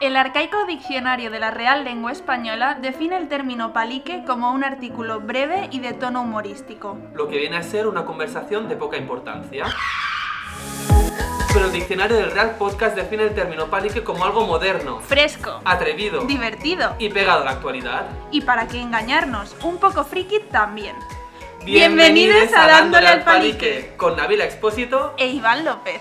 El arcaico diccionario de la Real Lengua Española define el término palique como un artículo breve y de tono humorístico. Lo que viene a ser una conversación de poca importancia. Pero el diccionario del Real Podcast define el término palique como algo moderno, Fresco, atrevido divertido y pegado a la actualidad. y para qué engañarnos, un poco friki también. Bienvenidos a Dándole al Palique con Navila Expósito. E Iván López.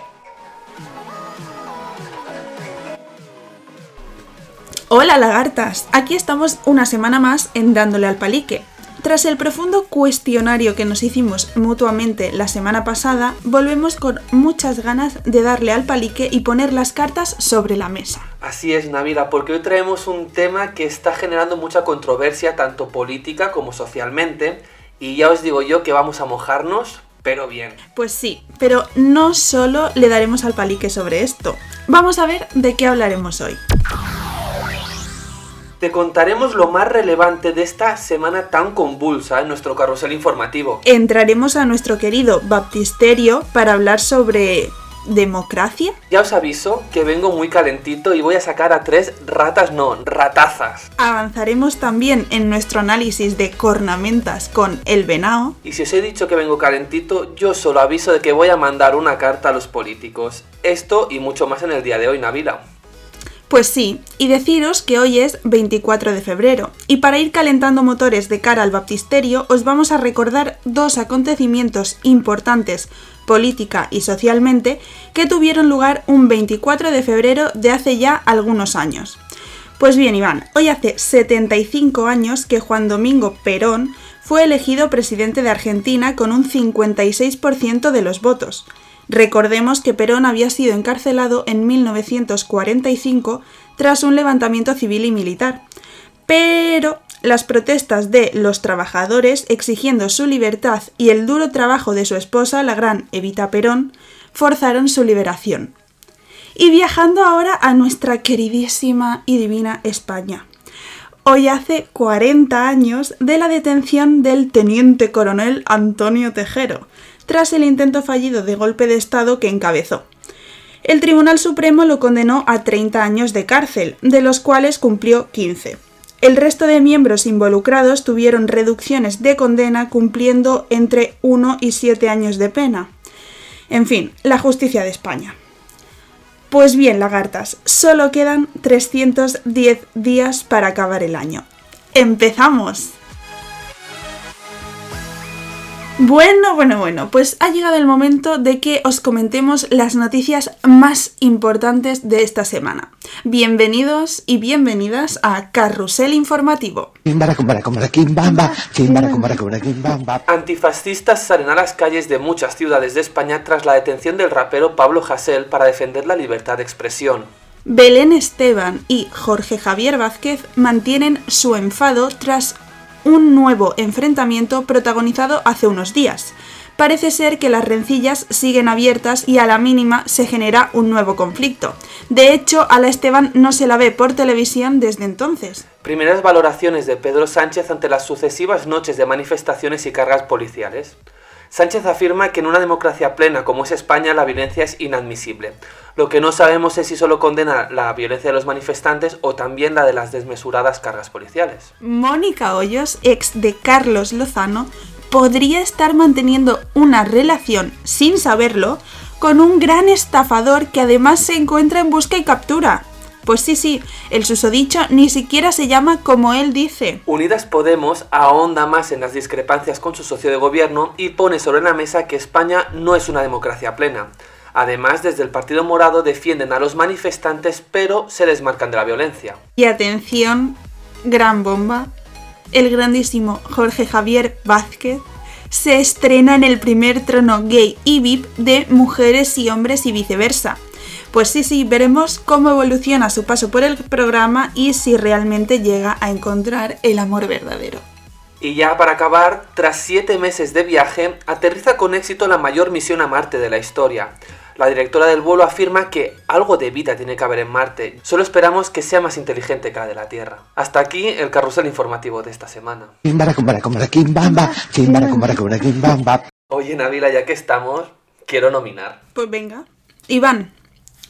Hola lagartas, aquí estamos una semana más en Dándole al Palique. Tras el profundo cuestionario que nos hicimos mutuamente la semana pasada, volvemos con muchas ganas de darle al palique y poner las cartas sobre la mesa. Así es, Navila, porque hoy traemos un tema que está generando mucha controversia, tanto política como socialmente. Y ya os digo yo que vamos a mojarnos, pero bien. Pues sí, pero no solo le daremos al palique sobre esto. Vamos a ver de qué hablaremos hoy. Te contaremos lo más relevante de esta semana tan convulsa en nuestro carrusel informativo. Entraremos a nuestro querido baptisterio para hablar sobre democracia. Ya os aviso que vengo muy calentito y voy a sacar a tres ratas, no, ratazas. Avanzaremos también en nuestro análisis de cornamentas con el venao. Y si os he dicho que vengo calentito, yo solo aviso de que voy a mandar una carta a los políticos. Esto y mucho más en el día de hoy, Navila. Pues sí, y deciros que hoy es 24 de febrero, y para ir calentando motores de cara al baptisterio os vamos a recordar dos acontecimientos importantes política y socialmente que tuvieron lugar un 24 de febrero de hace ya algunos años. Pues bien, Iván, hoy hace 75 años que Juan Domingo Perón fue elegido presidente de Argentina con un 56% de los votos. Recordemos que Perón había sido encarcelado en 1945 tras un levantamiento civil y militar. Pero las protestas de los trabajadores exigiendo su libertad y el duro trabajo de su esposa, la gran Evita Perón, forzaron su liberación. Y viajando ahora a nuestra queridísima y divina España. Hoy hace 40 años de la detención del teniente coronel Antonio Tejero, tras el intento fallido de golpe de Estado que encabezó. El Tribunal Supremo lo condenó a 30 años de cárcel, de los cuales cumplió 15. El resto de miembros involucrados tuvieron reducciones de condena cumpliendo entre 1 y 7 años de pena. En fin, la justicia de España. Pues bien, lagartas, solo quedan 310 días para acabar el año. ¡Empezamos! Bueno, bueno, bueno, pues ha llegado el momento de que os comentemos las noticias más importantes de esta semana. Bienvenidos y bienvenidas a Carrusel Informativo. Antifascistas salen a las calles de muchas ciudades de España tras la detención del rapero Pablo Hasél para defender la libertad de expresión. Belén Esteban y Jorge Javier Vázquez mantienen su enfado tras un nuevo enfrentamiento protagonizado hace unos días. Parece ser que las rencillas siguen abiertas y a la mínima se genera un nuevo conflicto. De hecho, a la Esteban no se la ve por televisión desde entonces. Primeras valoraciones de Pedro Sánchez ante las sucesivas noches de manifestaciones y cargas policiales. Sánchez afirma que en una democracia plena como es España la violencia es inadmisible. Lo que no sabemos es si solo condena la violencia de los manifestantes o también la de las desmesuradas cargas policiales. Mónica Hoyos, ex de Carlos Lozano, podría estar manteniendo una relación, sin saberlo, con un gran estafador que además se encuentra en busca y captura. Pues sí, sí, el susodicho ni siquiera se llama como él dice. Unidas Podemos ahonda más en las discrepancias con su socio de gobierno y pone sobre la mesa que España no es una democracia plena. Además, desde el Partido Morado defienden a los manifestantes pero se desmarcan de la violencia. Y atención, gran bomba, el grandísimo Jorge Javier Vázquez se estrena en el primer trono gay y VIP de mujeres y hombres y viceversa. Pues sí, sí, veremos cómo evoluciona su paso por el programa y si realmente llega a encontrar el amor verdadero. Y ya para acabar, tras siete meses de viaje, aterriza con éxito la mayor misión a Marte de la historia. La directora del vuelo afirma que algo de vida tiene que haber en Marte. Solo esperamos que sea más inteligente que la de la Tierra. Hasta aquí el carrusel informativo de esta semana. Oye, Navila, ya que estamos, quiero nominar. Pues venga. Iván,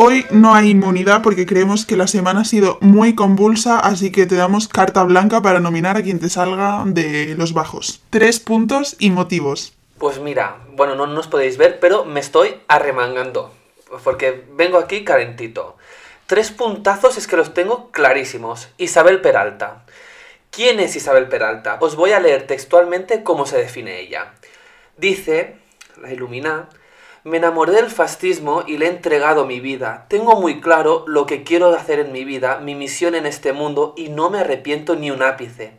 Hoy no hay inmunidad porque creemos que la semana ha sido muy convulsa, así que te damos carta blanca para nominar a quien te salga de los bajos. Tres puntos y motivos. Pues mira, bueno, no nos podéis ver, pero me estoy arremangando. Porque vengo aquí calentito. Tres puntazos es que los tengo clarísimos. Isabel Peralta. ¿Quién es Isabel Peralta? Os voy a leer textualmente cómo se define ella. Dice, la ilumina, me enamoré del fascismo y le he entregado mi vida. Tengo muy claro lo que quiero hacer en mi vida, mi misión en este mundo y no me arrepiento ni un ápice.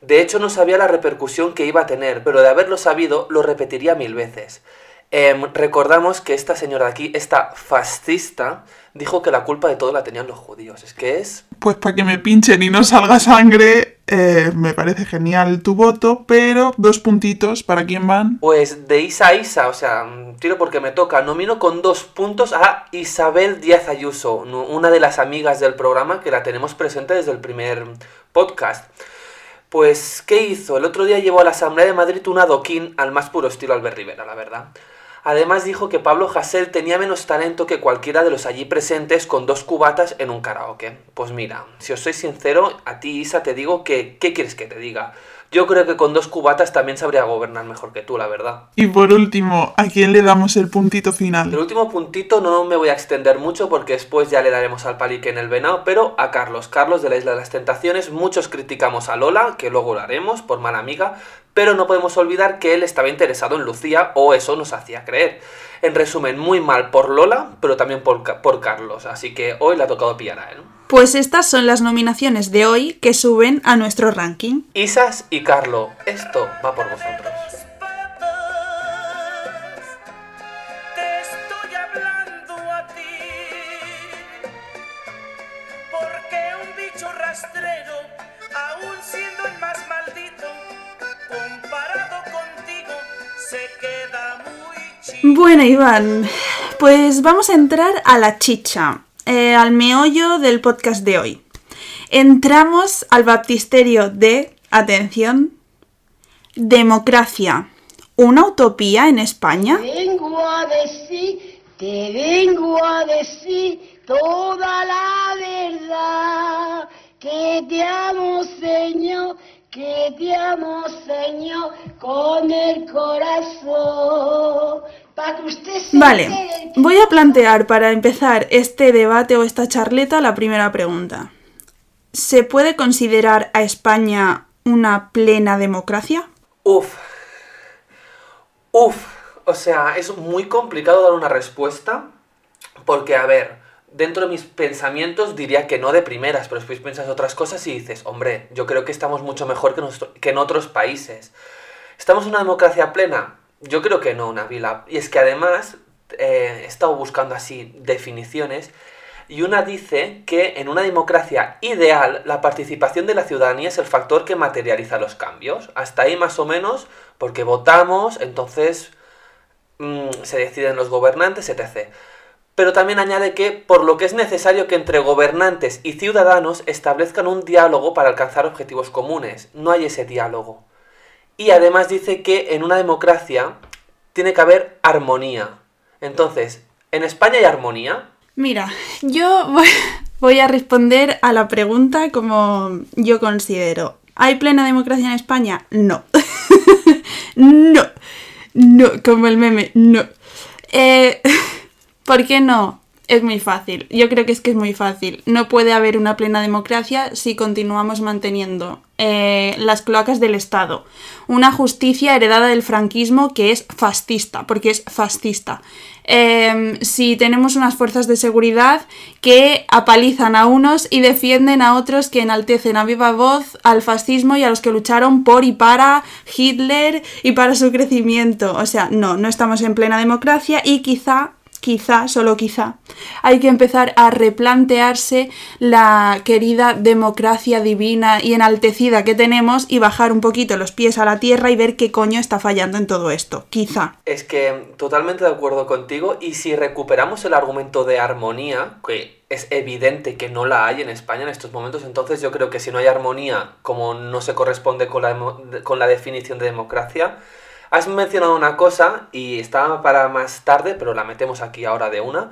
De hecho no sabía la repercusión que iba a tener, pero de haberlo sabido lo repetiría mil veces. Em, recordamos que esta señora aquí, esta fascista, dijo que la culpa de todo la tenían los judíos. Es que es... Pues para que me pinchen y no salga sangre, eh, me parece genial tu voto, pero dos puntitos, ¿para quién van? Pues de Isa a Isa, o sea, tiro porque me toca. Nomino con dos puntos a Isabel Díaz Ayuso, una de las amigas del programa que la tenemos presente desde el primer podcast. Pues, ¿qué hizo? El otro día llevó a la Asamblea de Madrid un adoquín al más puro estilo Albert Rivera, la verdad. Además dijo que Pablo Hasél tenía menos talento que cualquiera de los allí presentes con dos cubatas en un karaoke. Pues mira, si os soy sincero, a ti Isa te digo que ¿qué quieres que te diga? Yo creo que con dos cubatas también sabría gobernar mejor que tú, la verdad. Y por último, ¿a quién le damos el puntito final? El último puntito no me voy a extender mucho porque después ya le daremos al palique en el venado, pero a Carlos. Carlos de la Isla de las Tentaciones. Muchos criticamos a Lola, que luego lo haremos por mala amiga, pero no podemos olvidar que él estaba interesado en Lucía o eso nos hacía creer. En resumen, muy mal por Lola, pero también por, por Carlos, así que hoy le ha tocado pillar a él. Pues estas son las nominaciones de hoy que suben a nuestro ranking. Isas y Carlo, esto va por vosotros. Bueno, Iván, pues vamos a entrar a la chicha, eh, al meollo del podcast de hoy. Entramos al baptisterio de, atención, democracia. ¿Una utopía en España? vengo a decir, te vengo a decir toda la verdad. Que te amo, Señor, que te amo, Señor, con el corazón. Para que usted se Vale, entere voy a plantear para empezar este debate o esta charleta la primera pregunta. ¿Se puede considerar a España una plena democracia? Uf. Uf. O sea, es muy complicado dar una respuesta. Porque, a ver, dentro de mis pensamientos diría que no de primeras, pero después piensas otras cosas y dices, hombre, yo creo que estamos mucho mejor que, nuestro- que en otros países. ¿Estamos en una democracia plena? Yo creo que no, Nabila. Y es que además eh, he estado buscando así definiciones y una dice que en una democracia ideal la participación de la ciudadanía es el factor que materializa los cambios. Hasta ahí más o menos, porque votamos, entonces mm, se deciden los gobernantes, etc. Pero también añade que por lo que es necesario que entre gobernantes y ciudadanos establezcan un diálogo para alcanzar objetivos comunes. No hay ese diálogo. Y además dice que en una democracia tiene que haber armonía. Entonces, ¿en España hay armonía? Mira, yo voy, a responder a la pregunta como yo considero. ¿Hay plena democracia en España? No. no. No, como el meme, no. Eh, ¿Por qué no? Es muy fácil. Yo creo que es que es muy fácil. No puede haber una plena democracia si continuamos manteniendo eh, las cloacas del Estado. Una justicia heredada del franquismo que es fascista, porque es fascista. Eh, si tenemos unas fuerzas de seguridad que apalizan a unos y defienden a otros que enaltecen a viva voz al fascismo y a los que lucharon por y para Hitler y para su crecimiento. O sea, no, no estamos en plena democracia y quizá quizá, solo quizá, hay que empezar a replantearse la querida democracia divina y enaltecida que tenemos y bajar un poquito los pies a la tierra y ver qué coño está fallando en todo esto. Quizá. Es que totalmente de acuerdo contigo y si recuperamos el argumento de armonía, que es evidente que no la hay en España en estos momentos, entonces yo creo que si no hay armonía, como no se corresponde con la, con la definición de democracia, Has mencionado una cosa y estaba para más tarde, pero la metemos aquí ahora de una.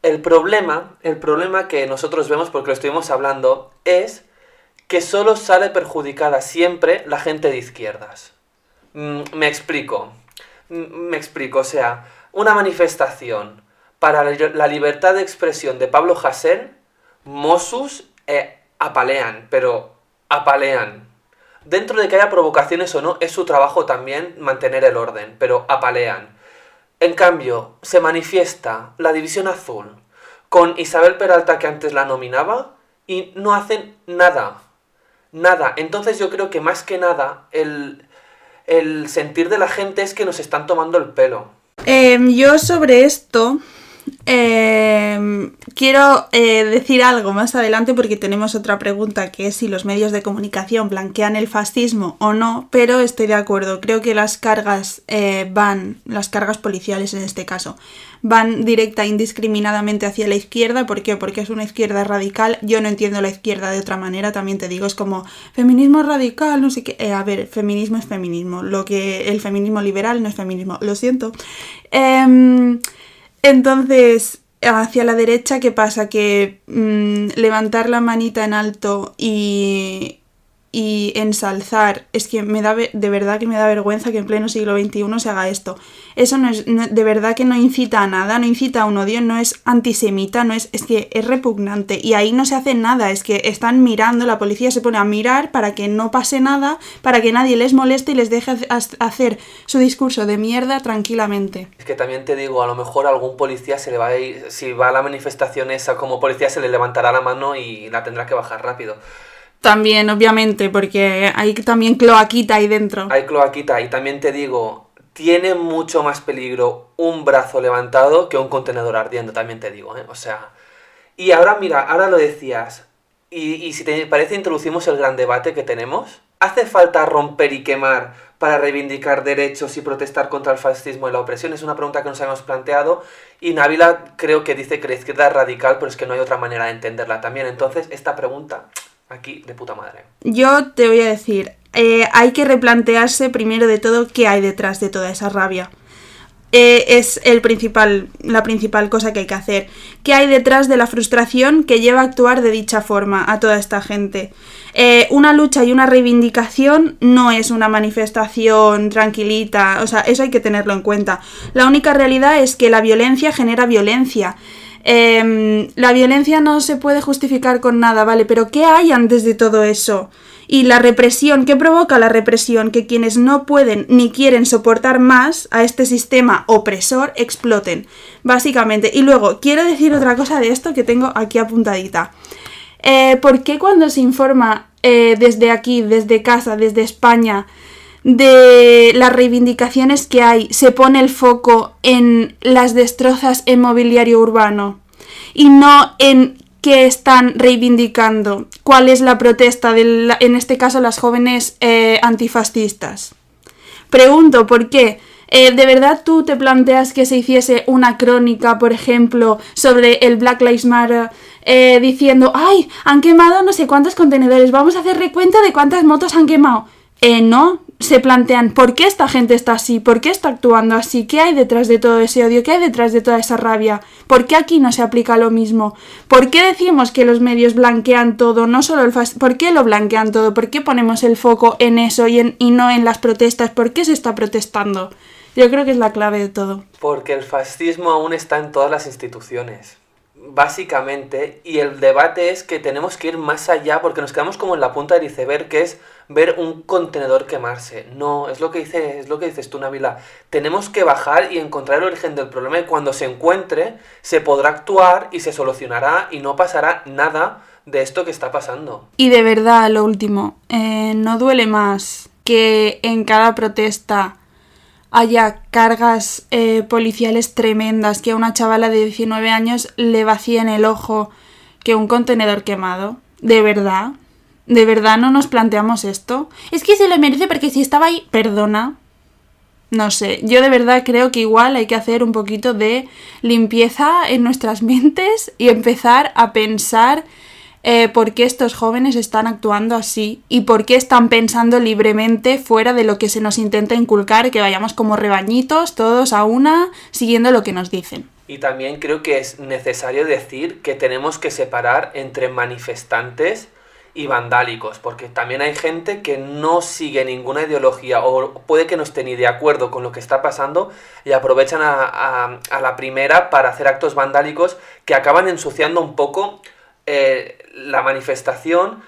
El problema, el problema que nosotros vemos, porque lo estuvimos hablando, es que solo sale perjudicada siempre la gente de izquierdas. Mm, me explico. Mm, me explico, o sea, una manifestación para la la libertad de expresión de Pablo Hasél, Mossus eh, apalean, pero apalean. Dentro de que haya provocaciones o no, es su trabajo también mantener el orden, pero apalean. En cambio, se manifiesta la División Azul con Isabel Peralta que antes la nominaba y no hacen nada. Nada. Entonces yo creo que más que nada el, el sentir de la gente es que nos están tomando el pelo. Em, yo sobre esto em, quiero eh, decir algo más adelante porque tenemos otra pregunta que es si los medios de comunicación blanquean el fascismo o no, pero estoy de acuerdo. Creo que las cargas eh, van, las cargas policiales en este caso, van directa e indiscriminadamente hacia la izquierda. ¿Por qué? Porque es una izquierda radical. Yo no entiendo la izquierda de otra manera, también te digo, es como feminismo radical, no sé qué. Eh, a ver, feminismo es feminismo. Lo que el feminismo liberal no es feminismo, lo siento. Em, entonces, hacia la derecha, ¿qué pasa? Que mm, levantar la manita en alto y, y ensalzar, es que me da de verdad que me da vergüenza que en pleno siglo XXI se haga esto. Eso no es, no- de verdad que no incita a nada, no incita a un odio, no es antisemita, no es, es que es repugnante y ahí no se hace nada, es que están mirando, la policía se pone a mirar para que no pase nada, para que nadie les moleste y les deje hac- hacer su discurso de mierda tranquilamente. Es que también te digo, a lo mejor algún policía se le va a ir, si va a la manifestación esa como policía se le levantará la mano y la tendrá que bajar rápido. También, obviamente, porque hay también cloaquita ahí dentro. Hay cloaquita y también te digo, tiene mucho más peligro un brazo levantado que un contenedor ardiendo, también te digo, ¿eh? O sea... Y ahora mira, ahora lo decías, y, y si te parece introducimos el gran debate que tenemos. ¿Hace falta romper y quemar para reivindicar derechos y protestar contra el fascismo y la opresión? Es una pregunta que nos habíamos planteado y Návila creo que dice que la izquierda es radical, pero es que no hay otra manera de entenderla también. Entonces, esta pregunta, aquí, de puta madre. Yo te voy a decir, eh, hay que replantearse primero de todo qué hay detrás de toda esa rabia. Eh, es el principal, la principal cosa que hay que hacer. ¿Qué hay detrás de la frustración que lleva a actuar de dicha forma a toda esta gente? Eh, una lucha y una reivindicación no es una manifestación tranquilita, o sea, eso hay que tenerlo en cuenta. La única realidad es que la violencia genera violencia. Em, la violencia no se puede justificar con nada, ¿vale? Pero ¿qué hay antes de todo eso? Y la represión, ¿qué provoca la represión? Que quienes no pueden ni quieren soportar más a este sistema opresor exploten, básicamente. Y luego, quiero decir otra cosa de esto que tengo aquí apuntadita. Eh, ¿Por qué cuando se informa eh, desde aquí, desde casa, desde España, de las reivindicaciones que hay, se pone el foco en las destrozas en mobiliario urbano y no en qué están reivindicando, cuál es la protesta, de la- en este caso las jóvenes eh, antifascistas? Pregunto, ¿por qué? Eh, ¿De verdad tú te planteas que se hiciese una crónica, por ejemplo, sobre el Black Lives Matter, eh, diciendo, ay, han quemado no sé cuántos contenedores, vamos a hacer recuento de cuántas motos han quemado? Eh, no, se plantean, ¿por qué esta gente está así? ¿Por qué está actuando así? ¿Qué hay detrás de todo ese odio? ¿Qué hay detrás de toda esa rabia? ¿Por qué aquí no se aplica lo mismo? ¿Por qué decimos que los medios blanquean todo? No solo el ¿Por qué lo blanquean todo? ¿Por qué ponemos el foco en eso y, y no en las protestas? ¿Por qué se está protestando? Yo creo que es la clave de todo. Porque el fascismo aún está en todas las instituciones. Básicamente, y el debate es que tenemos que ir más allá porque nos quedamos como en la punta del iceberg, que es ver un contenedor quemarse. No, es lo que dice, es lo que dices tú, Navila. Tenemos que bajar y encontrar el origen del problema y cuando se encuentre, se podrá actuar y se solucionará y no pasará nada de esto que está pasando. Y de verdad, lo último, eh, no duele más que en cada protesta haya cargas eh, policiales tremendas, que a una chavala de 19 años le vacíen el ojo que un contenedor quemado. ¿De verdad? ¿De verdad no nos planteamos esto? Es que se lo merece porque si estaba ahí... Perdona. No sé, yo de verdad creo que igual hay que hacer un poquito de limpieza en nuestras mentes y empezar a pensar eh, por qué estos jóvenes están actuando así y por qué están pensando libremente fuera de lo que se nos intenta inculcar, que vayamos como rebañitos, todos a una, siguiendo lo que nos dicen. Y también creo que es necesario decir que tenemos que separar entre manifestantes y vandálicos, porque también hay gente que no sigue ninguna ideología o puede que no esté ni de acuerdo con lo que está pasando y aprovechan a, a- a la primera para hacer actos vandálicos que acaban ensuciando un poco eh, la manifestación,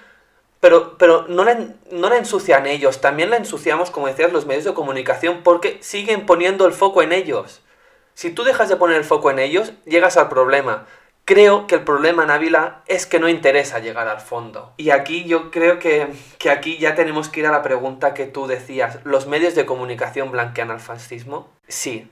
pero, pero no, la, no la ensucian ellos, también la ensuciamos, como decías, los medios de comunicación porque siguen poniendo el foco en ellos. Si tú dejas de poner el foco en ellos, llegas al problema. Creo que el problema en Ávila es que no interesa llegar al fondo. Y aquí yo creo que, que aquí ya tenemos que ir a la pregunta que tú decías. ¿Los medios de comunicación blanquean al fascismo? Sí.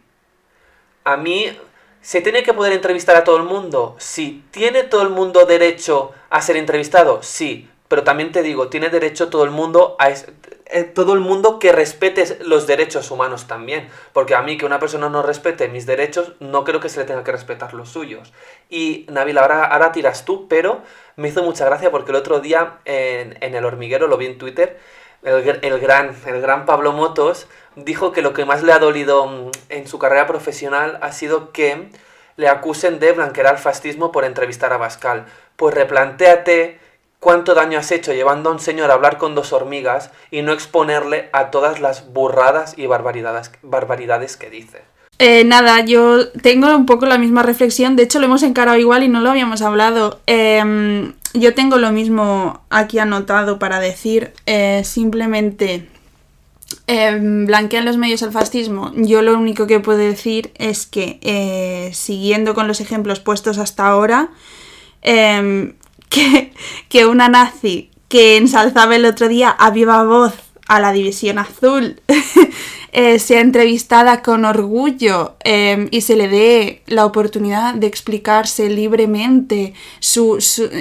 A mí, ¿se tiene que poder entrevistar a todo el mundo? Sí. ¿Tiene todo el mundo derecho a ser entrevistado? Sí. Pero también te digo, tiene derecho todo el mundo a... eh, todo el mundo que respete los derechos humanos también. Porque a mí que una persona no respete mis derechos, no creo que se le tenga que respetar los suyos. Y Nabil, ahora, ahora tiras tú, pero me hizo mucha gracia porque el otro día en, en El Hormiguero, lo vi en Twitter, el, el gran, el gran Pablo Motos dijo que lo que más le ha dolido mm, en su carrera profesional ha sido que le acusen de blanquear al fascismo por entrevistar a Bascal. Pues replantéate cuánto daño has hecho llevando a un señor a hablar con dos hormigas y no exponerle a todas las burradas y barbaridades, barbaridades que dice. Eh, nada, yo tengo un poco la misma reflexión, de hecho lo hemos encarado igual y no lo habíamos hablado. Em, yo tengo lo mismo aquí anotado para decir, eh, simplemente em, blanquean los medios al fascismo. Yo lo único que puedo decir es que, eh, siguiendo con los ejemplos puestos hasta ahora, em, que, que una nazi que ensalzaba el otro día a viva voz a la División Azul eh, sea entrevistada con orgullo eh, y se le dé la oportunidad de explicarse libremente, su,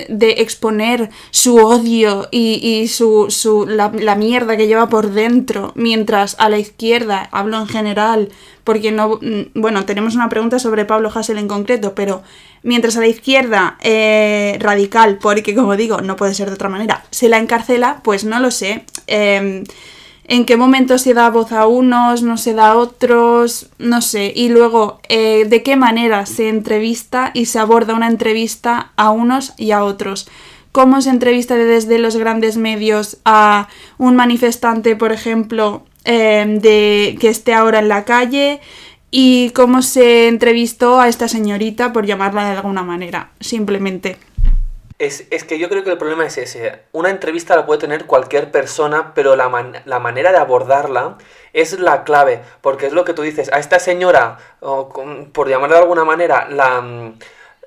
de exponer su odio y, y su, su- la, la mierda que lleva por dentro, mientras a la izquierda, hablo en general, porque no, mm, bueno, tenemos una pregunta sobre Pablo Hassel en concreto, pero mientras a la izquierda eh, radical, porque como digo, no puede ser de otra manera, se la encarcela, pues no lo sé. Em, en qué momento se da voz a unos, no se da a otros, no sé. Y luego, eh, de qué manera se entrevista y se aborda una entrevista a unos y a otros. Cómo se entrevista desde los grandes medios a un manifestante, por ejemplo, eh, de que esté ahora en la calle y cómo se entrevistó a esta señorita, por llamarla de alguna manera, simplemente. Es, es que yo creo que el problema es ese. Una entrevista la puede tener cualquier persona, pero la, man- la manera de abordarla es la clave. Porque es lo que tú dices. A esta señora, o por llamarla de alguna manera, la mm,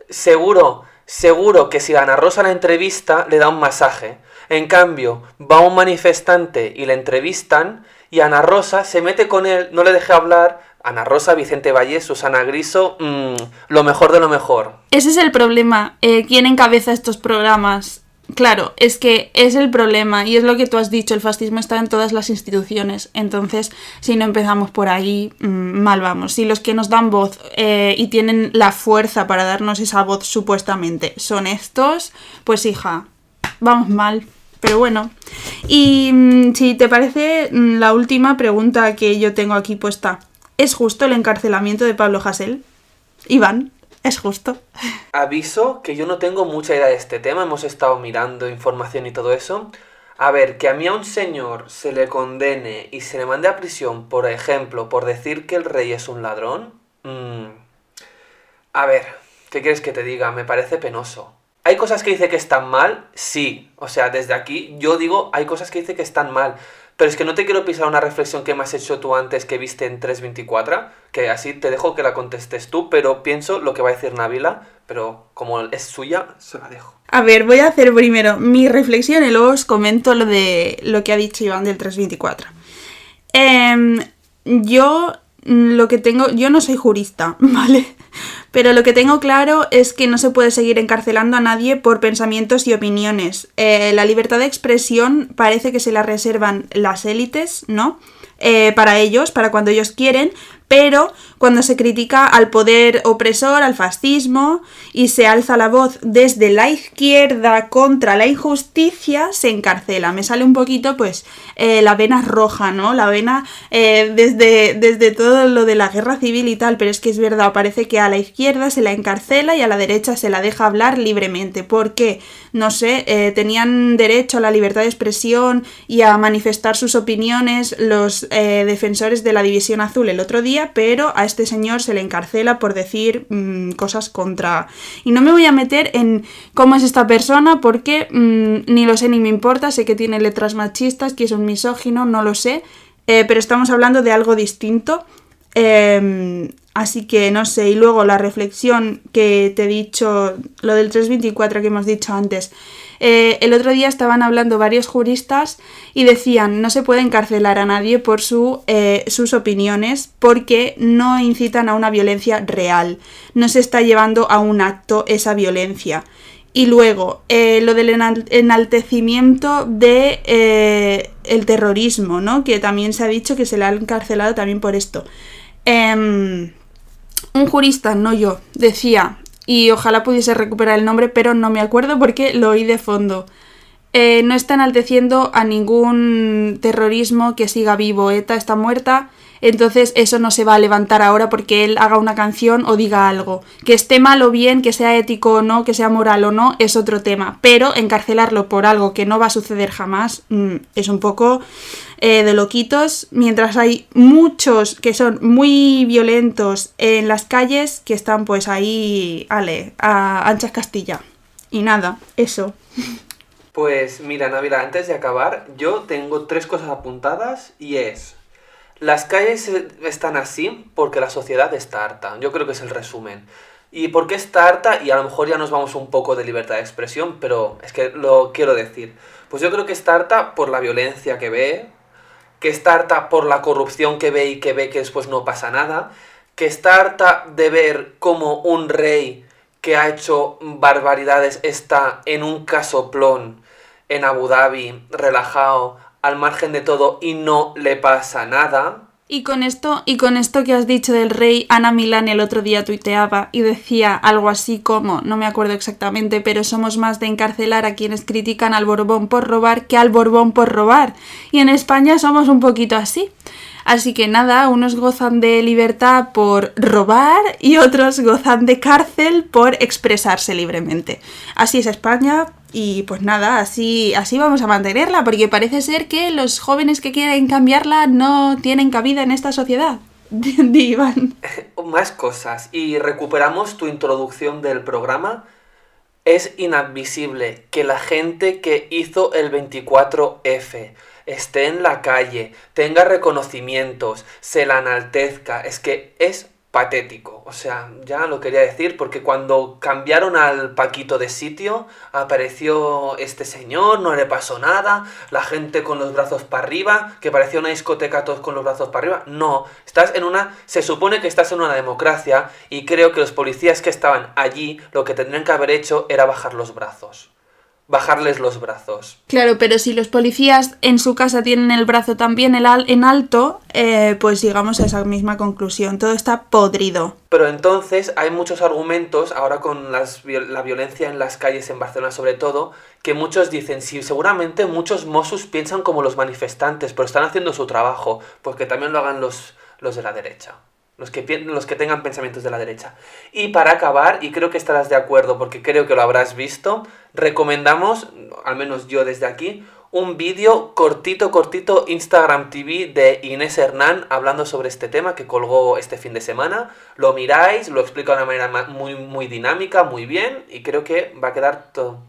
seguro, seguro que si Ana Rosa la entrevista, le da un masaje. En cambio, va un manifestante y le entrevistan, y Ana Rosa se mete con él, no le deja hablar. Ana Rosa, Vicente Valle, Susana Griso, mm, lo mejor de lo mejor. Ese es el problema. eh, ¿Quién encabeza estos programas? Claro, es que es el problema y es lo que tú has dicho, el fascismo está en todas las instituciones. Entonces, si no empezamos por ahí, mm, mal vamos. Si los que nos dan voz eh, y tienen la fuerza para darnos esa voz supuestamente son estos, pues hija, vamos mal. Pero bueno. Y mm, si te parece, la última pregunta que yo tengo aquí puesta. ¿Es justo el encarcelamiento de Pablo Hasél? Iván, ¿es justo? Aviso que yo no tengo mucha idea de este tema, hemos estado mirando información y todo eso. A ver, que a mí a un señor se le condene y se le mande a prisión, por ejemplo, por decir que el rey es un ladrón. mm, A ver, ¿qué quieres que te diga? Me parece penoso. ¿Hay cosas que dice que están mal? Sí. O sea, desde aquí yo digo, hay cosas que dice que están mal. Pero es que no te quiero pisar una reflexión que me has hecho tú antes que viste en 324, que así te dejo que la contestes tú, pero pienso lo que va a decir Navila, pero como es suya, se la dejo. A ver, voy a hacer primero mi reflexión y luego os comento lo de lo que ha dicho Iván del 324. Em, yo mm, lo que tengo, yo no soy jurista, ¿vale? Pero lo que tengo claro es que no se puede seguir encarcelando a nadie por pensamientos y opiniones. Eh, la libertad de expresión parece que se la reservan las élites, ¿no? Eh, para ellos, para cuando ellos quieren, Pero cuando se critica al poder opresor, al fascismo, y se alza la voz desde la izquierda contra la injusticia, se encarcela. Me sale un poquito, pues, eh, la vena roja, ¿no? La vena eh, desde, desde todo lo de la guerra civil y tal, pero es que es verdad, parece que a la izquierda se la encarcela y a la derecha se la deja hablar libremente, porque, no sé, eh, tenían derecho a la libertad de expresión y a manifestar sus opiniones los defensores de la División Azul el otro día, pero a este señor se le encarcela por decir mm, cosas contra... Y no me voy a meter en cómo es esta persona porque mm, ni lo sé ni me importa, sé que tiene letras machistas, que es un misógino, no lo sé, eh, pero estamos hablando de algo distinto. Em, así que no sé, y luego la reflexión que te he dicho, lo del 324 que hemos dicho antes. Eh, el otro día estaban hablando varios juristas y decían no se puede encarcelar a nadie por su, eh, sus opiniones porque no incitan a una violencia real, no se está llevando a un acto esa violencia. Y luego, eh, lo del enaltecimiento de el terrorismo, ¿no? Que también se ha dicho que se le ha encarcelado también por esto. Em, un jurista, no yo, decía, y ojalá pudiese recuperar el nombre, pero no me acuerdo porque lo oí de fondo. Eh, no está enalteciendo a ningún terrorismo que siga vivo. ETA está muerta, entonces eso no se va a levantar ahora porque él haga una canción o diga algo. Que esté mal o bien, que sea ético o no, que sea moral o no, es otro tema. Pero encarcelarlo por algo que no va a suceder jamás mm, es un poco eh, de loquitos, mientras hay muchos que son muy violentos en las calles que están pues ahí, ale, a anchas Castilla. Y nada, eso. Pues mira, Navila, antes de acabar, yo tengo tres cosas apuntadas y es, las calles están así porque la sociedad está harta, yo creo que es el resumen. ¿Y por qué está harta? Y a lo mejor ya nos vamos un poco de libertad de expresión, pero es que lo quiero decir. Pues yo creo que está harta por la violencia que ve, que está harta por la corrupción que ve y que ve que después no pasa nada, que está harta de ver como un rey que ha hecho barbaridades está en un casoplón en Abu Dhabi, relajado, al margen de todo y no le pasa nada. Y con esto, y con esto que has dicho del rey, Ana Milán el otro día tuiteaba y decía algo así como, no me acuerdo exactamente, pero somos más de encarcelar a quienes critican al Borbón por robar que al Borbón por robar. Y en España somos un poquito así. Así que nada, unos gozan de libertad por robar y otros gozan de cárcel por expresarse libremente. Así es España, y pues nada, así, así vamos a mantenerla, porque parece ser que los jóvenes que quieren cambiarla no tienen cabida en esta sociedad. Iván. Más cosas. Y recuperamos tu introducción del programa. Es inadmisible que la gente que hizo el 24F esté en la calle, tenga reconocimientos, se la enaltezca. Es que es patético. O sea, ya lo quería decir porque cuando cambiaron al Paquito de sitio, apareció este señor, no le pasó nada, la gente con los brazos para arriba, que parecía una discoteca todos con los brazos para arriba. No, estás en una... Se supone que estás en una democracia y creo que los policías que estaban allí lo que tendrían que haber hecho era bajar los brazos bajarles los brazos. Claro, pero si los policías en su casa tienen el brazo también en alto, eh, pues llegamos a esa misma conclusión. Todo está podrido. Pero entonces hay muchos argumentos, ahora con las, la violencia en las calles en Barcelona sobre todo, que muchos dicen, sí, seguramente muchos Mossos piensan como los manifestantes, pero están haciendo su trabajo, pues que también lo hagan los, los de la derecha. Los que, los que tengan pensamientos de la derecha. Y para acabar, y creo que estarás de acuerdo porque creo que lo habrás visto, recomendamos, al menos yo desde aquí, un vídeo cortito, cortito Instagram TV de Inés Hernán hablando sobre este tema que colgó este fin de semana. Lo miráis, lo explica de una manera muy, muy dinámica, muy bien, y creo que va a quedar todo,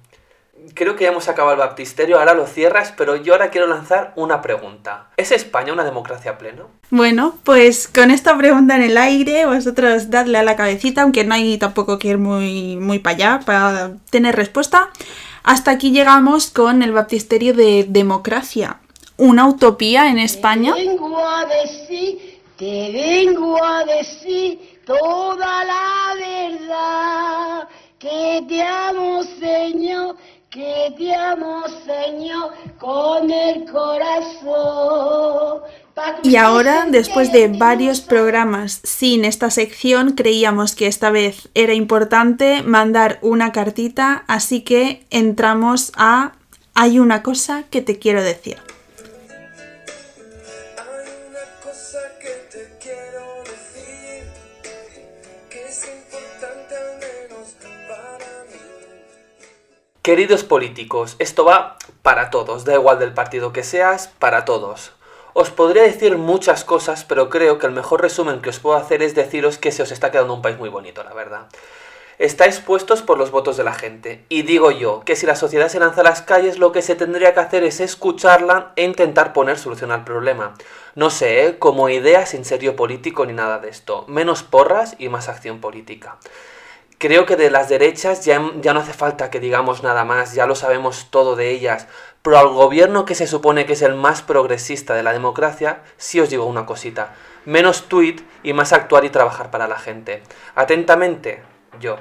creo que ya hemos acabado el baptisterio, ahora lo cierras, pero yo ahora quiero lanzar una pregunta. ¿Es España una democracia plena? Bueno, pues con esta pregunta en el aire, vosotros dadle a la cabecita, aunque no hay tampoco que ir muy, muy para allá para tener respuesta. Hasta aquí llegamos con el baptisterio de democracia. ¿Una utopía en España? Te vengo a decir, te vengo a decir toda la verdad, que te amo, Señor que te amo, Señor, con el corazón. Y ahora, después de varios programas sin esta sección, creíamos que esta vez era importante mandar una cartita, así que entramos a Hay una cosa que te quiero decir. Queridos políticos, esto va para todos, da igual del partido que seas, para todos. Os podría decir muchas cosas, pero creo que el mejor resumen que os puedo hacer es deciros que se os está quedando un país muy bonito, la verdad. Estáis puestos por los votos de la gente. Y digo yo que si la sociedad se lanza a las calles, lo que se tendría que hacer es escucharla e intentar poner solución al problema. No sé, ¿eh? como idea sin serio político ni nada de esto. Menos porras y más acción política. Creo que de las derechas ya, ya no hace falta que digamos nada más, ya lo sabemos todo de ellas. Pero al gobierno que se supone que es el más progresista de la democracia, sí os digo una cosita. Menos tweet y más actuar y trabajar para la gente. Atentamente, yo.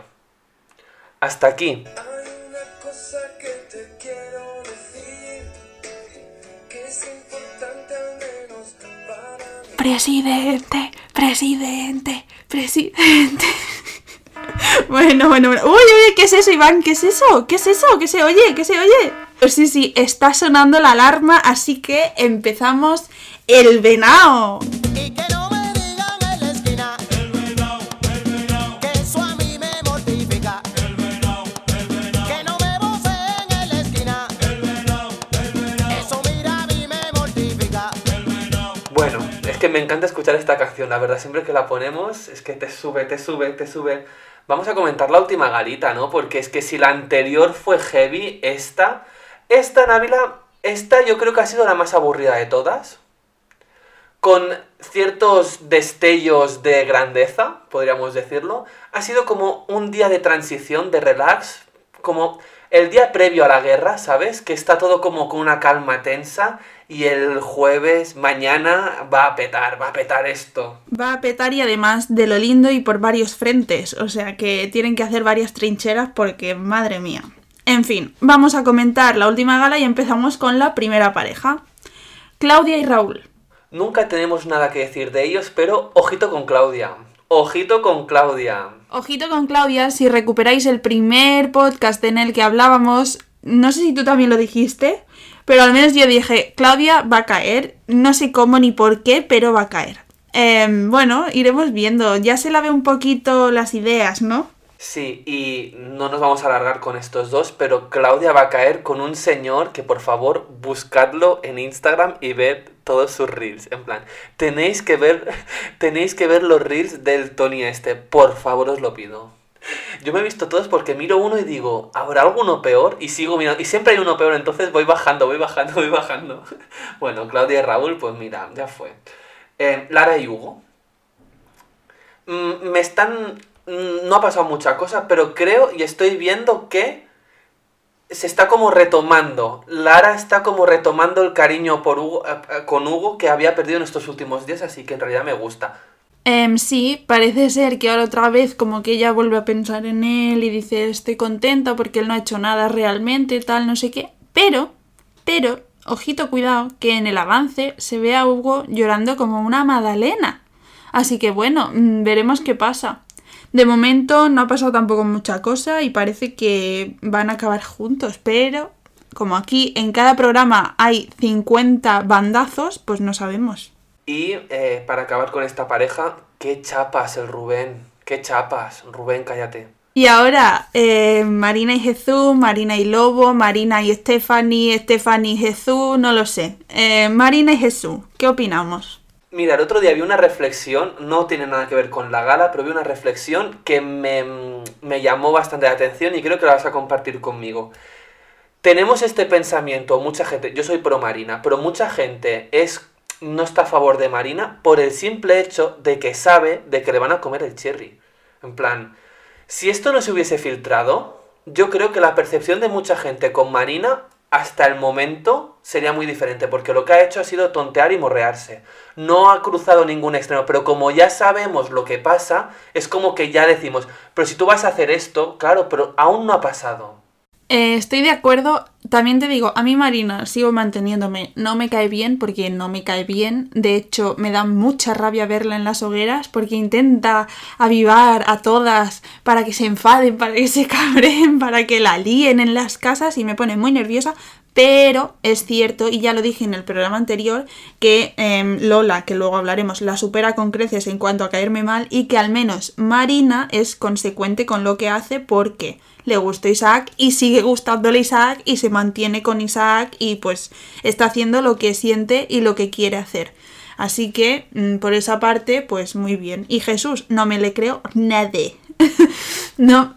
Hasta aquí. Presidente, presidente, presidente. Bueno, bueno, bueno. Uy, uy, ¿qué es eso, Iván? ¿Qué es eso? ¿Qué es eso? ¿Qué se oye? ¿Qué se oye? Pues sí, sí, está sonando la alarma, así que empezamos el venao. Y que no me digan en la esquina El venao, el venao Que eso a mí me mortifica El venao, el venao Que no me voceen en la esquina El venao, el venao Eso mira a mí me mortifica El venao Bueno, es que me encanta escuchar esta canción, la verdad, siempre que la ponemos es que te sube, te sube, te sube. Vamos a comentar la última galita, ¿no? Porque es que si la anterior fue heavy, esta, esta Návila, esta yo creo que ha sido la más aburrida de todas. Con ciertos destellos de grandeza, podríamos decirlo. Ha sido como un día de transición, de relax, como el día previo a la guerra, ¿sabes? Que está todo como con una calma tensa y el jueves, mañana, va a petar, va a petar esto. Va a petar y además de lo lindo y por varios frentes, o sea que tienen que hacer varias trincheras porque, madre mía. En fin, vamos a comentar la última gala y empezamos con la primera pareja. Claudia y Raúl. Nunca tenemos nada que decir de ellos, pero ojito con Claudia. Ojito con Claudia. Ojito con Claudia, si recuperáis el primer podcast en el que hablábamos, no sé si tú también lo dijiste, pero al menos yo dije, Claudia va a caer, no sé cómo ni por qué, pero va a caer. Em, bueno, iremos viendo, ya se la ve un poquito las ideas, ¿no? Sí, y no nos vamos a alargar con estos dos, pero Claudia va a caer con un señor que por favor buscadlo en Instagram y ved todos sus reels. En plan, tenéis que ver, tenéis que ver los reels del Tony este, por favor os lo pido. Yo me he visto todos porque miro uno y digo, ¿habrá alguno peor? Y sigo mirando, y siempre hay uno peor, entonces voy bajando, voy bajando, voy bajando. Bueno, Claudia y Raúl, pues mira, ya fue. Eh, Lara y Hugo. Mm, me están... mm, No ha pasado mucha cosa, pero creo y estoy viendo que se está como retomando. Lara está como retomando el cariño por Hugo, eh, eh, con Hugo que había perdido en estos últimos días, así que en realidad me gusta. Em, sí, parece ser que ahora otra vez como que ella vuelve a pensar en él y dice estoy contenta porque él no ha hecho nada realmente, tal, no sé qué. Pero, pero, ojito cuidado, que en el avance se ve a Hugo llorando como una magdalena. Así que bueno, mm, veremos qué pasa. De momento no ha pasado tampoco mucha cosa y parece que van a acabar juntos, pero como aquí en cada programa hay 50 bandazos, pues no sabemos. Y eh, para acabar con esta pareja, qué chapas el Rubén, qué chapas. Rubén, cállate. Y ahora, eh, Marina y Jesús, Marina y Lobo, Marina y Stephanie, Stephanie y Jesús, no lo sé. Eh, Marina y Jesús, ¿qué opinamos? Mira, el otro día vi una reflexión, no tiene nada que ver con la gala, pero vi una reflexión que me, me llamó bastante la atención y creo que la vas a compartir conmigo. Tenemos este pensamiento, mucha gente, yo soy pro Marina, pero mucha gente es no está a favor de Marina por el simple hecho de que sabe de que le van a comer el cherry. En plan, si esto no se hubiese filtrado, yo creo que la percepción de mucha gente con Marina hasta el momento sería muy diferente, porque lo que ha hecho ha sido tontear y morrearse. No ha cruzado ningún extremo, pero como ya sabemos lo que pasa, es como que ya decimos, pero si tú vas a hacer esto, claro, pero aún no ha pasado. Eh, estoy de acuerdo. También te digo, a mí Marina sigo manteniéndome, no me cae bien porque no me cae bien, de hecho me da mucha rabia verla en las hogueras porque intenta avivar a todas para que se enfaden, para que se cabreen, para que la líen en las casas y me pone muy nerviosa, pero es cierto, y ya lo dije en el programa anterior, que em, Lola, que luego hablaremos, la supera con creces en cuanto a caerme mal y que al menos Marina es consecuente con lo que hace porque le gusta Isaac y sigue gustándole Isaac y se mantiene con Isaac y pues está haciendo lo que siente y lo que quiere hacer. Así que mm, por esa parte, pues muy bien. Y Jesús, no me le creo nada. no,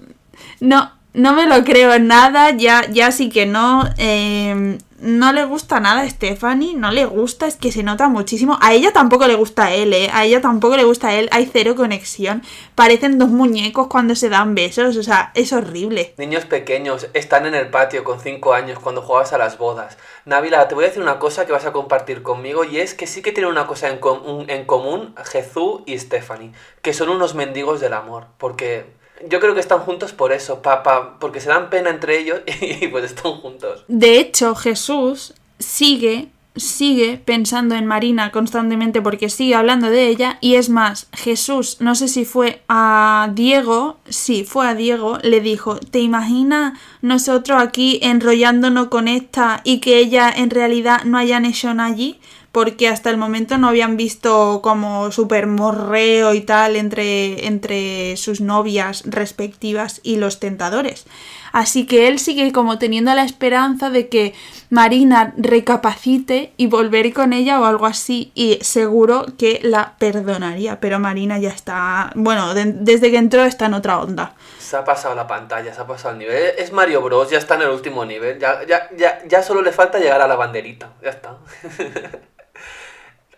no, no me lo creo nada, ya, ya sí que no. eh, no le gusta nada a Stephanie, no le gusta, es que se nota muchísimo. A ella tampoco le gusta a él, ¿eh? A ella tampoco le gusta a él, hay cero conexión. Parecen dos muñecos cuando se dan besos, o sea, es horrible. Niños pequeños están en el patio con 5 años cuando juegas a las bodas. Návila, te voy a decir una cosa que vas a compartir conmigo y es que sí que tienen una cosa en, en común Jesús y Stephanie, que son unos mendigos del amor, porque yo creo que están juntos por eso, pa, pa- porque se dan pena entre ellos y pues están juntos. De hecho, Jesús sigue, sigue pensando en Marina constantemente porque sigue hablando de ella. Y es más, Jesús, no sé si fue a Diego, sí, fue a Diego, le dijo, ¿te imaginas nosotros aquí enrollándonos con esta y que ella en realidad no hayan hecho allí? Porque hasta el momento no habían visto como super morreo y tal entre, entre sus novias respectivas y los tentadores. Así que él sigue como teniendo la esperanza de que Marina recapacite y volver con ella o algo así y seguro que la perdonaría, pero Marina ya está, bueno, de- desde que entró está en otra onda. Se ha pasado la pantalla, se ha pasado el nivel. Es Mario Bros, ya está en el último nivel. Ya, ya, ya, ya solo le falta llegar a la banderita. Ya está.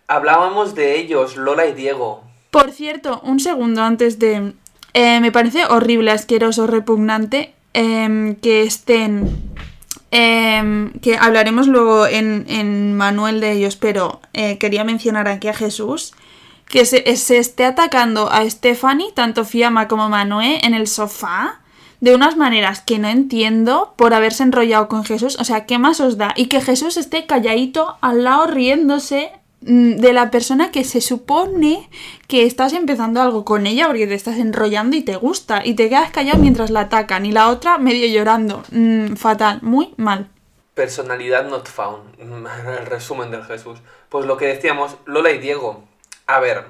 Hablábamos de ellos, Lola y Diego. Por cierto, un segundo antes de... eh, me parece horrible, asqueroso, repugnante em, que estén... em, que hablaremos luego en, en Manuel de ellos, pero eh, quería mencionar aquí a Jesús, que se, se esté atacando a Stephanie, tanto Fiamma como Manuel, en el sofá, de unas maneras que no entiendo por haberse enrollado con Jesús. O sea, ¿qué más os da? Y que Jesús esté calladito al lado riéndose de la persona que se supone que estás empezando algo con ella porque te estás enrollando y te gusta y te quedas callado mientras la atacan y la otra medio llorando. Mm, fatal, muy mal. Personalidad not found. El resumen del Jesús. Pues lo que decíamos, Lola y Diego. A ver,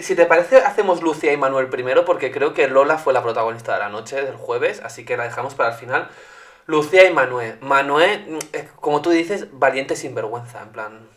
si te parece, hacemos Lucia y Manuel primero, porque creo que Lola fue la protagonista de la noche del jueves, así que la dejamos para el final. Lucía y Manuel. Manuel, mm, eh, como tú dices, valiente sinvergüenza, en plan.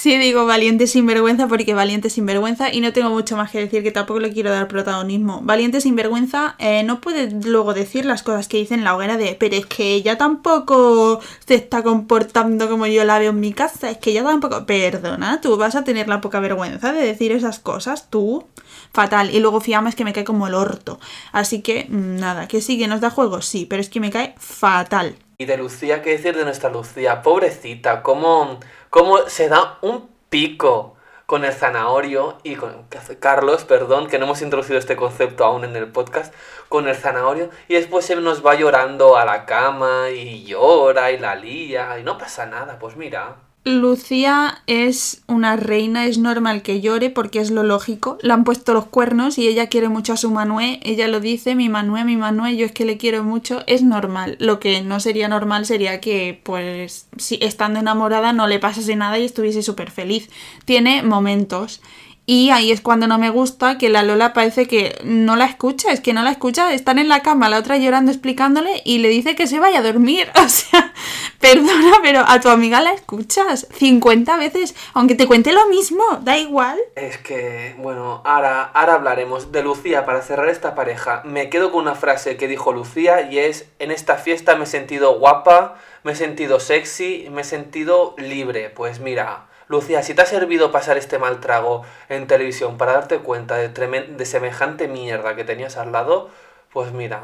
Sí, digo valiente sinvergüenza porque valiente sinvergüenza y no tengo mucho más que decir que tampoco le quiero dar protagonismo. Valiente sinvergüenza eh, no puede luego decir las cosas que dice en la hoguera de pero es que ella tampoco se está comportando como yo la veo en mi casa, es que ella tampoco... Perdona, tú vas a tener la poca vergüenza de decir esas cosas, tú. Fatal. Y luego Fiamma es que me cae como el orto. Así que mm, nada, que sí, que nos da juego, sí, pero es que me cae fatal. Y de Lucía, ¿qué decir de nuestra Lucía? Pobrecita, cómo, cómo se da un pico con el zanahorio y con Carlos, perdón, que no hemos introducido este concepto aún en el podcast, con el zanahorio y después se nos va llorando a la cama y llora y la lía y no pasa nada, pues mira. Lucía es una reina, es normal que llore porque es lo lógico. Le han puesto los cuernos y ella quiere mucho a su Manué. Ella lo dice, mi Manué, mi Manué, yo es que le quiero mucho. Es normal. Lo que no sería normal sería que, pues, si estando enamorada no le pasase nada y estuviese súper feliz. Tiene momentos. Y ahí es cuando no me gusta que la Lola parece que no la escucha, es que no la escucha, están en la cama, la otra llorando explicándole y le dice que se vaya a dormir. O sea, perdona, pero a tu amiga la escuchas 50 veces, aunque te cuente lo mismo, da igual. Es que, bueno, ahora, ahora hablaremos de Lucía para cerrar esta pareja. Me quedo con una frase que dijo Lucía y es, en esta fiesta me he sentido guapa, me he sentido sexy, me he sentido libre. Pues mira, Lucía, si te ha servido pasar este mal trago en televisión para darte cuenta de, semejante mierda que tenías al lado, pues mira,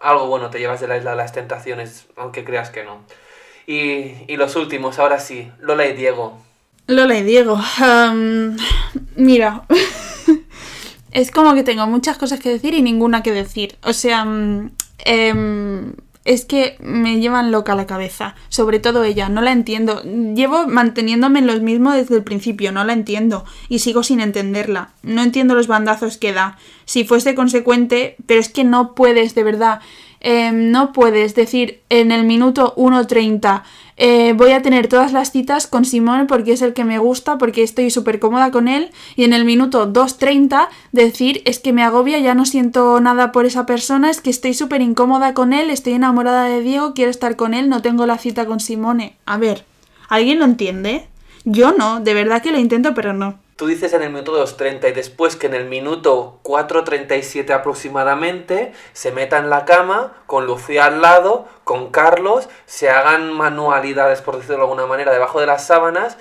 algo bueno te llevas de la isla de las tentaciones, aunque creas que no. Y, y los últimos, ahora sí, Lola y Diego. Lola y Diego, mira, es como que tengo muchas cosas que decir y ninguna que decir. O sea, em, es que me llevan loca la cabeza. Sobre todo ella, no la entiendo. Llevo manteniéndome en los mismos desde el principio, no la entiendo. Y sigo sin entenderla. No entiendo los bandazos que da. Si fuese consecuente, pero es que no puedes, de verdad. Eh, no puedes decir en el minuto 1.30 eh, voy a tener todas las citas con Simón porque es el que me gusta, porque estoy súper cómoda con él, y en el minuto 2.30 decir es que me agobia, ya no siento nada por esa persona, es que estoy súper incómoda con él, estoy enamorada de Diego, quiero estar con él, no tengo la cita con Simone. A ver, ¿alguien lo entiende? Yo no, de verdad que lo intento, pero no. Tú dices en el minuto 2.30 y después que en el minuto 4.37 aproximadamente se meta en la cama con Lucía al lado, con Carlos, se hagan manualidades, por decirlo de alguna manera, debajo de las sábanas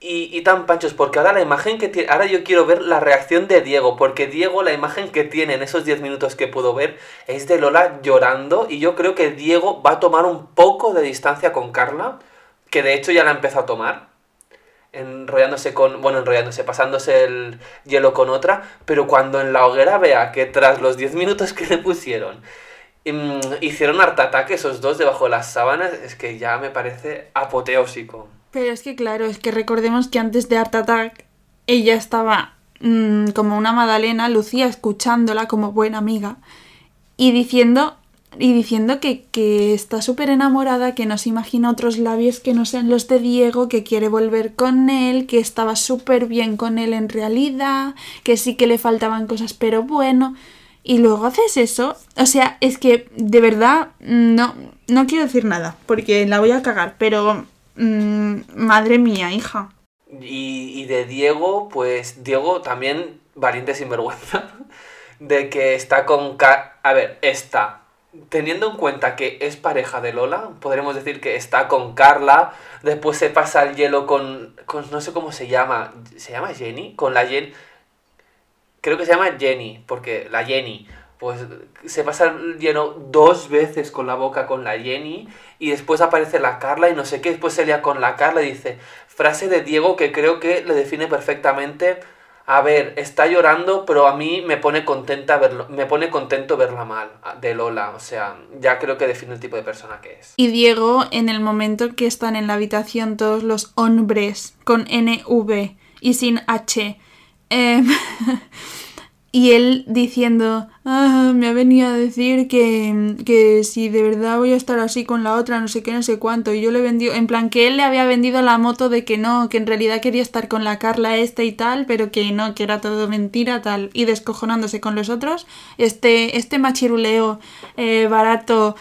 y, tan panchos, porque ahora la imagen que tiene, ahora yo quiero ver la reacción de Diego, porque Diego la imagen que tiene en esos 10 minutos que puedo ver es de Lola llorando y yo creo que Diego va a tomar un poco de distancia con Carla, que de hecho ya la empezó a tomar enrollándose con, bueno, enrollándose, pasándose el hielo con otra, pero cuando en la hoguera vea que tras los 10 minutos que le pusieron, mm, hicieron harta ataque esos dos debajo de las sábanas, es que ya me parece apoteósico. Pero es que claro, es que recordemos que antes de Art Attack ella estaba mm, como una Madalena, Lucía escuchándola como buena amiga y diciendo y diciendo que, que está súper enamorada, que no se imagina otros labios que no sean los de Diego, que quiere volver con él, que estaba súper bien con él en realidad, que sí que le faltaban cosas, pero bueno. Y luego haces eso. O sea, es que de verdad no, no quiero decir nada, porque la voy a cagar, pero mm, madre mía, hija. Y, y de Diego, pues Diego también valiente sinvergüenza, de que está con... A ver, está teniendo en cuenta que es pareja de Lola, podremos decir que está con Carla, después se pasa el hielo con, con no sé cómo se llama, ¿se llama Jenny? Con la Jen, creo que se llama Jenny, porque la Jenny, pues se pasa el hielo dos veces con la boca con la Jenny y después aparece la Carla y no sé qué, después se lía con la Carla y dice, frase de Diego que creo que le define perfectamente, a ver, está llorando, pero a mí me pone contenta verlo, me pone contento verla mal, de Lola, o sea, ya creo que define el tipo de persona que es. Y Diego, en el momento que están en la habitación todos los hombres con NV y sin H, eh, y él diciendo, "Ah, me ha venido a decir que, que si de verdad voy a estar así con la otra, no sé qué, no sé cuánto, y yo le vendió, en plan que él le había vendido la moto de que no, que en realidad quería estar con la Carla esta y tal, pero que no, que era todo mentira tal, y descojonándose con los otros, este, este machiruleo eh, barato,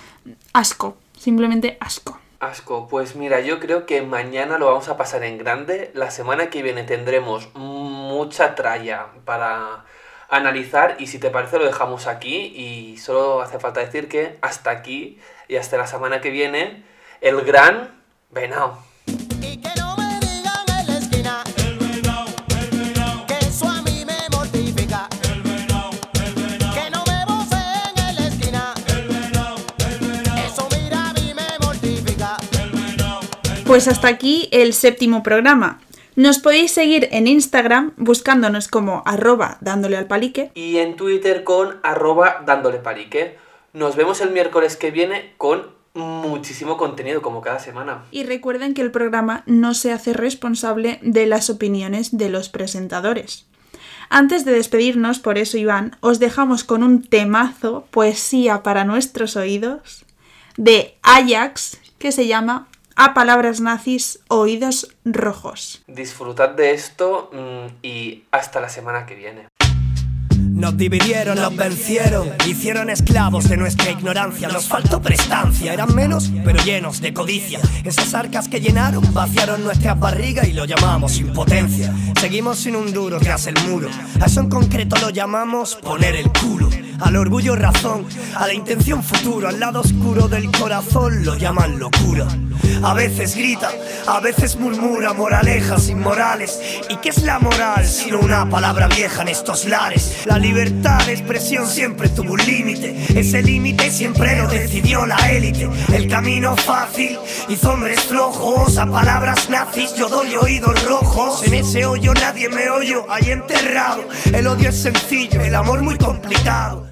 asco, simplemente asco. Asco, pues mira, yo creo que mañana lo vamos a pasar en grande. La semana que viene tendremos mucha tralla para analizar y si te parece lo dejamos aquí y solo hace falta decir que hasta aquí y hasta la semana que viene el gran venao. Pues hasta aquí el séptimo programa. Nos podéis seguir en Instagram buscándonos como arroba dándole al palique. Y en Twitter con arroba dándole palique. Nos vemos el miércoles que viene con muchísimo contenido como cada semana. Y recuerden que el programa no se hace responsable de las opiniones de los presentadores. Antes de despedirnos, por eso Iván, os dejamos con un temazo, poesía para nuestros oídos, de Ajax, que se llama A palabras nazis, oídos rojos. Disfrutad de esto mm, y hasta la semana que viene. Nos dividieron, nos vencieron, hicieron esclavos de nuestra ignorancia. Nos faltó prestancia, eran menos, pero llenos de codicia. Esas arcas que llenaron, vaciaron nuestras barrigas y lo llamamos impotencia. Seguimos sin un duro tras el muro. A eso en concreto lo llamamos poner el culo. Al orgullo razón, a la intención futuro, al lado oscuro del corazón lo llaman locura. A veces grita, a veces murmura moralejas inmorales. ¿Y qué es la moral sino una palabra vieja en estos lares? La libertad de expresión siempre tuvo un límite. Ese límite siempre lo decidió la élite. El camino fácil hizo hombres flojos. A palabras nazis yo doy oídos rojos. En ese hoyo nadie me oyo, ahí enterrado. El odio es sencillo, el amor muy complicado.